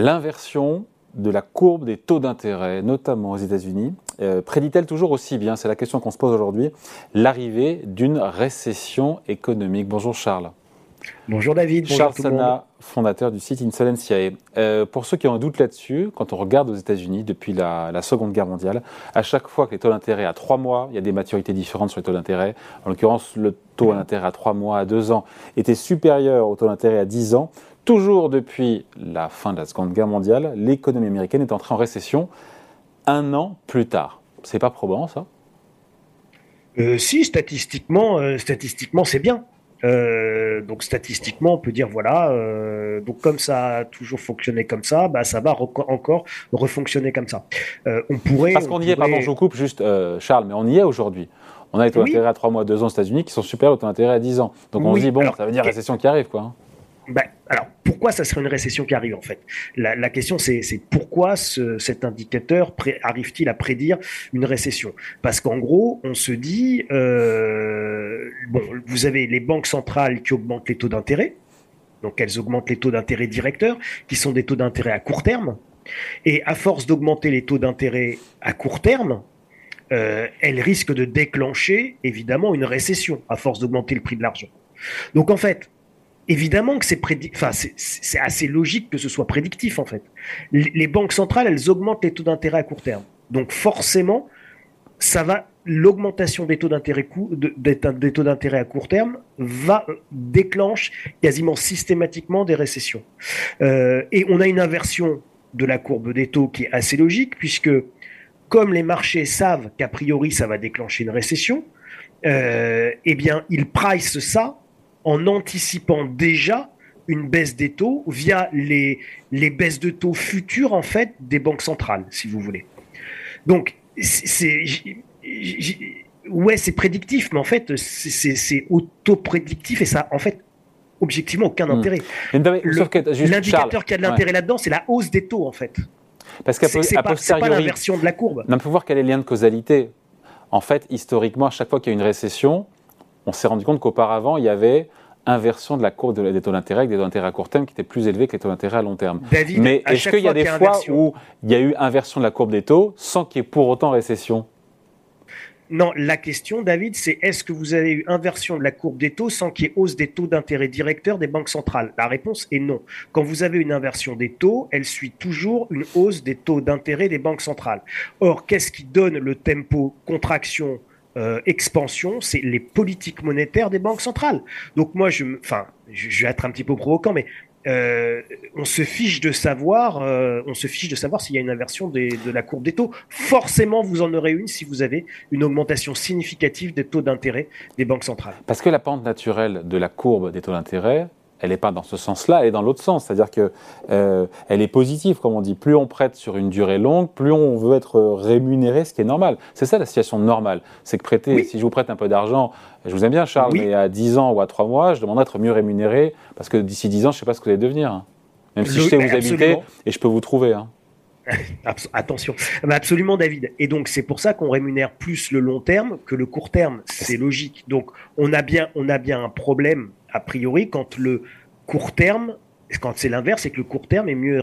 L'inversion de la courbe des taux d'intérêt, notamment aux États-Unis, euh, prédit-elle toujours aussi bien C'est la question qu'on se pose aujourd'hui. L'arrivée d'une récession économique? Bonjour Charles. Bonjour David. Charles Sana, fondateur du site Insolentiae. Euh, pour ceux qui ont un doute là-dessus, quand on regarde aux États-Unis depuis la, Seconde Guerre mondiale, à chaque fois que les taux d'intérêt à 3 mois, il y a des maturités différentes sur les taux d'intérêt. En l'occurrence, le taux d'intérêt à 3 mois, à 2 ans, était supérieur au taux d'intérêt à 10 ans. Toujours depuis la fin de la Seconde Guerre mondiale, l'économie américaine est entrée en récession un an plus tard. C'est pas probant, ça? Euh, Si, statistiquement, euh, statistiquement c'est bien. Euh, donc statistiquement, on peut dire voilà, euh, donc comme ça a toujours fonctionné comme ça, bah ça va encore refonctionner comme ça. Euh, on pourrait. Parce qu'on y est, pardon, je vous coupe juste, Charles, mais on y est aujourd'hui. On a les taux d'intérêt à 3 mois, 2 ans aux États-Unis qui sont supérieurs aux taux d'intérêt à 10 ans. Donc on se dit, bon, ça veut dire récession qui arrive, quoi. Ben, alors, pourquoi ça serait une récession qui arrive en fait? La, question, c'est pourquoi cet indicateur arrive-t-il à prédire une récession? Parce qu'en gros, on se dit, euh, vous avez les banques centrales qui augmentent les taux d'intérêt, donc elles augmentent les taux d'intérêt directeurs, qui sont des taux d'intérêt à court terme, et à force d'augmenter les taux d'intérêt à court terme, euh, elles risquent de déclencher évidemment une récession à force d'augmenter le prix de l'argent. Donc en fait, évidemment que c'est assez logique que ce soit prédictif en fait. Les banques centrales, elles augmentent les taux d'intérêt à court terme. Donc forcément, ça va l'augmentation des taux d'intérêt à court terme va euh, déclenche quasiment systématiquement des récessions. Euh, et on a une inversion de la courbe des taux qui est assez logique puisque comme les marchés savent qu'a priori ça va déclencher une récession, euh, eh bien ils price ça en anticipant déjà une baisse des taux via les, les baisses de taux futures en fait des banques centrales, si vous voulez. Donc c'est ouais c'est prédictif, mais en fait c'est auto-prédictif et ça en fait objectivement aucun hmm. intérêt. L'indicateur qui a de l'intérêt là-dedans, c'est la hausse des taux en fait. Parce qu'à c'est pas, pas l'inversion de la courbe. On peut voir quel est le lien de causalité. En fait, historiquement, à chaque fois qu'il y a une récession, on s'est rendu compte qu'auparavant, il y avait inversion de la courbe des taux d'intérêt avec des taux d'intérêt à court terme qui étaient plus élevés que les taux d'intérêt à long terme. Mais est-ce qu'il y a des fois où il y a eu inversion de la courbe des taux sans qu'il y ait pour autant récession? Non, la question, David, c'est est-ce que vous avez eu inversion de la courbe des taux sans qu'il y ait hausse des taux d'intérêt directeurs des banques centrales? La réponse est non. Quand vous avez une inversion des taux, elle suit toujours une hausse des taux d'intérêt des banques centrales. Or, qu'est-ce qui donne le tempo contraction euh, expansion, c'est les politiques monétaires des banques centrales. Donc moi, je, enfin, je vais être un petit peu provoquant, mais euh, on se fiche de savoir, euh, on se fiche de savoir s'il y a une inversion de la courbe des taux. Forcément, vous en aurez une si vous avez une augmentation significative des taux d'intérêt des banques centrales. Parce que la pente naturelle de la courbe des taux d'intérêt, elle n'est pas dans ce sens-là, elle est dans l'autre sens. C'est-à-dire qu'elle euh, est positive, comme on dit. Plus on prête sur une durée longue, plus on veut être rémunéré, ce qui est normal. C'est ça la situation normale. C'est que prêter, si je vous prête un peu d'argent, je vous aime bien Charles, mais à 10 ans ou à 3 mois, je demande d'être mieux rémunéré, parce que d'ici 10 ans, je ne sais pas ce que vous allez devenir. Hein. Même si je sais où vous habitez et je peux vous trouver. Hein. Attention, absolument David. Et donc c'est pour ça qu'on rémunère plus le long terme que le court terme. C'est logique. Donc on a bien, on a bien un problème a priori, quand le court terme, quand c'est l'inverse, c'est que le court terme est mieux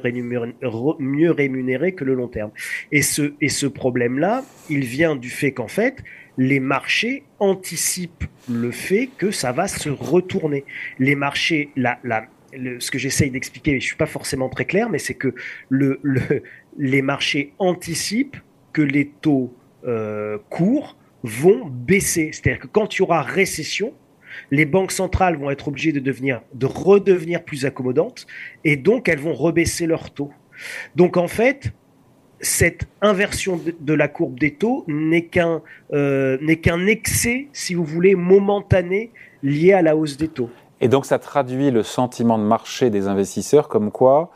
rémunéré, que le long terme. Et ce, et ce problème-là, il vient du fait qu'en fait, les marchés anticipent le fait que ça va se retourner. Les marchés, la, la, ce que j'essaye d'expliquer, mais je suis pas forcément très clair, mais c'est que le, le, les marchés anticipent que les taux euh, courts vont baisser. C'est-à-dire que quand il y aura récession, les banques centrales vont être obligées de, devenir, de redevenir plus accommodantes et donc elles vont rebaisser leurs taux. Donc en fait, cette inversion de, la courbe des taux n'est qu'un euh, n'est qu'un excès, si vous voulez, momentané lié à la hausse des taux. Et donc ça traduit le sentiment de marché des investisseurs comme quoi,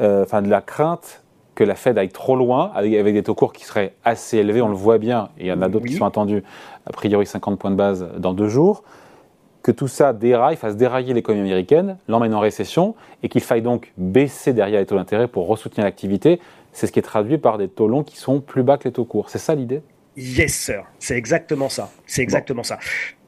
euh, enfin de la crainte que la Fed aille trop loin avec, des taux courts qui seraient assez élevés, on le voit bien, et il y en a d'autres qui sont attendus, a priori 50 points de base dans deux jours que tout ça déraille, fasse dérailler l'économie américaine, l'emmène en récession, et qu'il faille donc baisser derrière les taux d'intérêt pour ressoutenir l'activité, c'est ce qui est traduit par des taux longs qui sont plus bas que les taux courts. C'est ça l'idée? Yes, sir. C'est exactement ça. C'est exactement ça.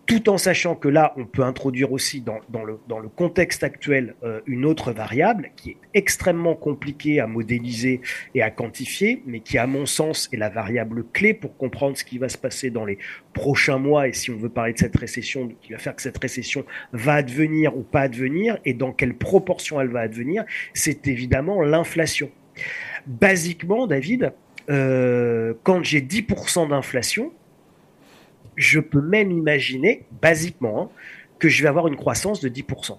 Tout en sachant que là, on peut introduire aussi dans, le, contexte actuel euh, une autre variable qui est extrêmement compliquée à modéliser et à quantifier, mais qui, à mon sens, est la variable clé pour comprendre ce qui va se passer dans les prochains mois et si on veut parler de cette récession, qui va faire que cette récession va advenir ou pas advenir et dans quelle proportion elle va advenir, c'est évidemment l'inflation. Basiquement, David, euh, quand j'ai 10% d'inflation, je peux même imaginer, basiquement, hein, que je vais avoir une croissance de 10%.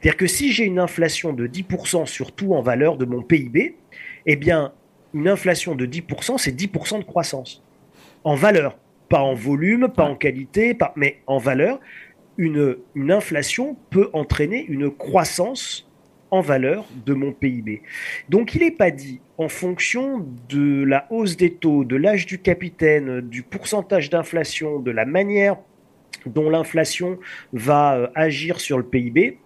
C'est-à-dire que si j'ai une inflation de 10% surtout en valeur de mon PIB, eh bien, une inflation de 10%, c'est 10% de croissance. En valeur, pas en volume, pas en qualité, pas, mais en valeur, une inflation peut entraîner une croissance en valeur de mon PIB. Donc il n'est pas dit, en fonction de la hausse des taux, de l'âge du capitaine, du pourcentage d'inflation, de la manière dont l'inflation va euh, agir sur le PIB,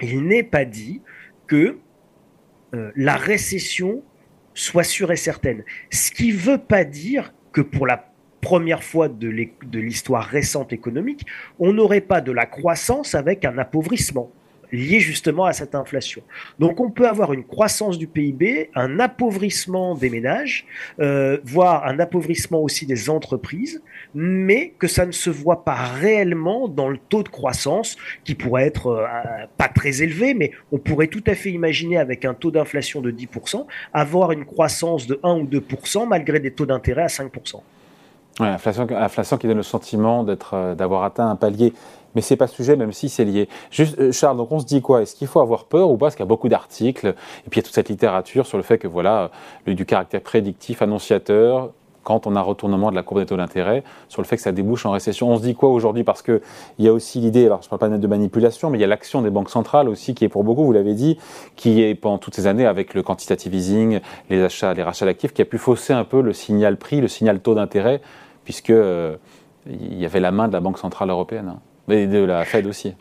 il n'est pas dit que euh, la récession soit sûre et certaine. Ce qui ne veut pas dire que pour la première fois de l'histoire récente économique, on n'aurait pas de la croissance avec un appauvrissement lié justement à cette inflation. Donc on peut avoir une croissance du PIB, un appauvrissement des ménages, euh, voire un appauvrissement aussi des entreprises, mais que ça ne se voit pas réellement dans le taux de croissance qui pourrait être euh, pas très élevé, mais on pourrait tout à fait imaginer avec un taux d'inflation de 10%, avoir une croissance de 1 ou 2% malgré des taux d'intérêt à 5%. Ouais, inflation, inflation qui donne le sentiment euh, d'avoir atteint un palier mais c'est pas sujet, même si c'est lié. Juste, euh, Charles, donc on se dit quoi? Est-ce qu'il faut avoir peur ou pas? Parce qu'il y a beaucoup d'articles, et puis il y a toute cette littérature sur le fait que voilà, du caractère prédictif, annonciateur, quand on a un retournement de la courbe des taux d'intérêt, sur le fait que ça débouche en récession. On se dit quoi aujourd'hui? Parce qu'il y a aussi l'idée, alors je ne parle pas de manipulation, mais il y a l'action des banques centrales aussi, qui est pour beaucoup, vous l'avez dit, qui est pendant toutes ces années avec le quantitative easing, les achats, les rachats d'actifs, qui a pu fausser un peu le signal prix, le signal taux d'intérêt, puisque euh, il y avait la main de la Banque centrale européenne. De la Fed aussi.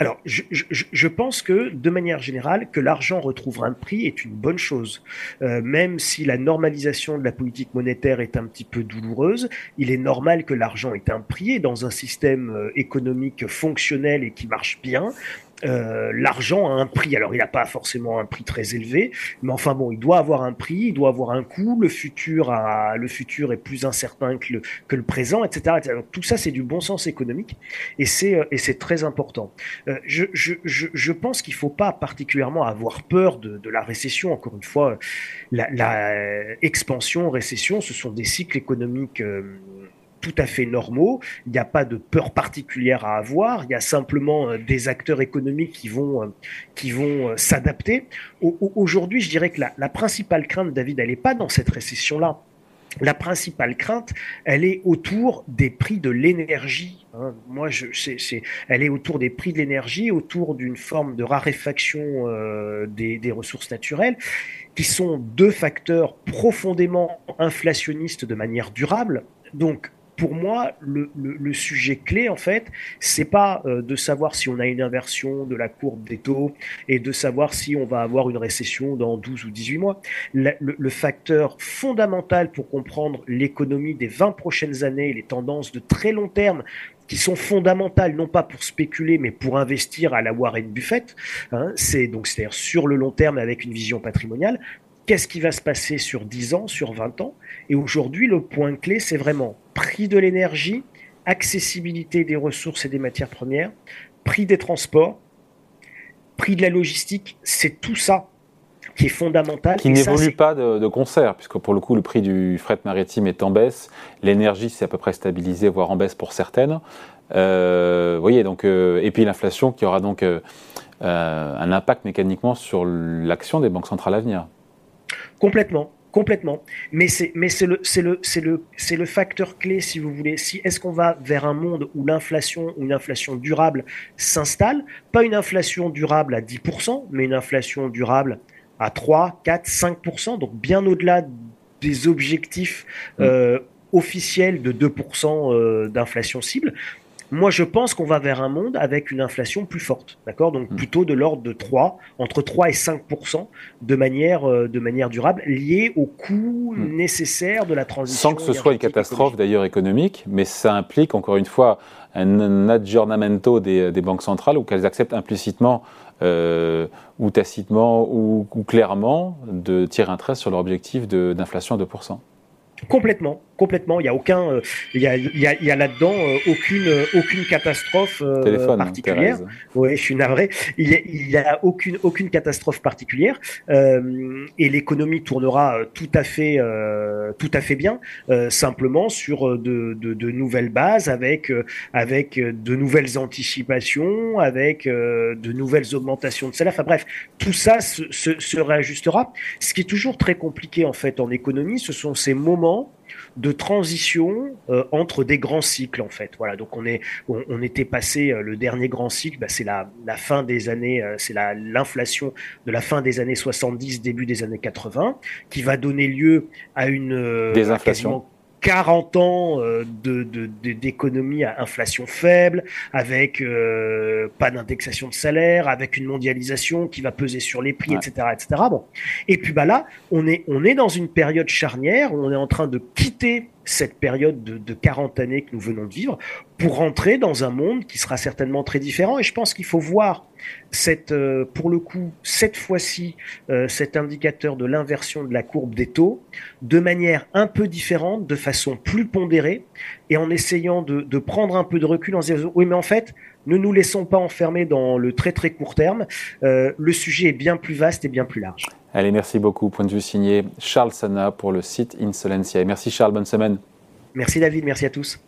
Alors, je, pense que, de manière générale, que l'argent retrouvera un prix est une bonne chose. Euh, même si la normalisation de la politique monétaire est un petit peu douloureuse, il est normal que l'argent ait un prix et dans un système euh, économique fonctionnel et qui marche bien, euh, l'argent a un prix. Alors, il n'a pas forcément un prix très élevé, mais enfin bon, il doit avoir un prix, il doit avoir un coût. Le futur, a, le futur est plus incertain que le, que le présent, etc. Donc, tout ça, c'est du bon sens économique et c'est euh, et c'est très important. Euh, je, je, je, pense qu'il faut pas particulièrement avoir peur de, de la récession. Encore une fois, la, la expansion, récession, ce sont des cycles économiques tout à fait normaux. Il n'y a pas de peur particulière à avoir. Il y a simplement euh, des acteurs économiques qui vont, euh, qui vont euh, s'adapter. Aujourd'hui, je dirais que la, principale crainte, David, elle n'est pas dans cette récession-là. La principale crainte, elle est autour des prix de l'énergie. Hein. Moi, je, c'est, elle est autour des prix de l'énergie, autour d'une forme de raréfaction des, des, ressources naturelles, qui sont deux facteurs profondément inflationnistes de manière durable. Donc, pour moi, le, sujet clé, en fait, c'est pas euh, de savoir si on a une inversion de la courbe des taux et de savoir si on va avoir une récession dans 12 ou 18 mois. Le, facteur fondamental pour comprendre l'économie des 20 prochaines années, les tendances de très long terme, qui sont fondamentales, non pas pour spéculer, mais pour investir à la Warren Buffett, hein, c'est donc c'est-à-dire sur le long terme avec une vision patrimoniale, qu'est-ce qui va se passer sur 10 ans, sur 20 ans? Et aujourd'hui, le point clé, c'est vraiment prix de l'énergie, accessibilité des ressources et des matières premières, prix des transports, prix de la logistique. C'est tout ça qui est fondamental. Qui n'évolue pas de, concert, puisque pour le coup, le prix du fret maritime est en baisse. L'énergie, c'est à peu près stabilisé, voire en baisse pour certaines. Euh, voyez, donc, euh, et puis l'inflation qui aura donc euh, un impact mécaniquement sur l'action des banques centrales à venir. Complètement. Complètement. Mais c'est mais c'est le c'est le c'est le c'est le facteur clé si vous voulez. Si est-ce qu'on va vers un monde où l'inflation une inflation durable s'installe, pas une inflation durable à 10%, mais une inflation durable à 3, 4, 5%, donc bien au-delà des objectifs mmh. euh, officiels de 2% euh, d'inflation cible. Moi, je pense qu'on va vers un monde avec une inflation plus forte, d'accord? Donc hmm. plutôt de l'ordre de 3, entre 3 et 5% de manière, euh, de manière durable, liée au coût hmm. nécessaire de la transition. Sans que ce soit une catastrophe d'ailleurs économique, mais ça implique encore une fois un aggiornamento des, des banques centrales ou qu'elles acceptent implicitement euh, ou tacitement ou, ou, clairement de tirer un trait sur leur objectif d'inflation à 2%. Complètement, complètement. Il y a aucun, euh, il y a, il y a, il y a là-dedans euh, aucune, euh, aucune catastrophe particulière. oui, je suis navré. Il y a, il y a aucune, aucune catastrophe particulière et l'économie tournera tout à fait, tout à fait bien. simplement sur de, de, de, nouvelles bases, avec, avec de nouvelles anticipations, avec de nouvelles augmentations de salaire. Enfin bref, tout ça se, se, se réajustera. Ce qui est toujours très compliqué en fait en économie, ce sont ces moments de transition euh, entre des grands cycles en fait. Voilà, donc on est on, était passé euh, le dernier grand cycle, bah, c'est la, la fin des années, euh, c'est la l'inflation de la fin des années 70, début des années 80, qui va donner lieu à une désinflation. 40 ans euh, d'économie de, à inflation faible, avec euh, pas d'indexation de salaire, avec une mondialisation qui va peser sur les prix, etc., etc. Bon. Et puis bah là, on est, on est dans une période charnière, on est en train de quitter cette période de, de 40 années que nous venons de vivre pour rentrer dans un monde qui sera certainement très différent. Et je pense qu'il faut voir cette, euh, pour le coup, cette fois-ci, euh, cet indicateur de l'inversion de la courbe des taux de manière un peu différente, de façon plus pondérée, et en essayant de, prendre un peu de recul en disant, oui, mais en fait, ne nous laissons pas enfermer dans le très très court terme. Euh, le sujet est bien plus vaste et bien plus large. Allez, merci beaucoup. Point de vue signé Charles Sana pour le site Insolencia. merci Charles, bonne semaine. Merci David, merci à tous.